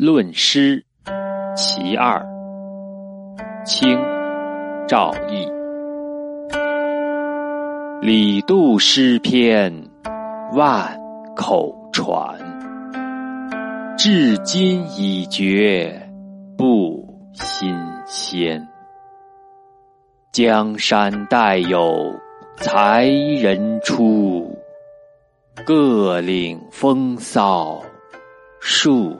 论诗其二清赵翼李杜诗篇万口传。至今已觉不新鲜。江山代有才人出各领风骚数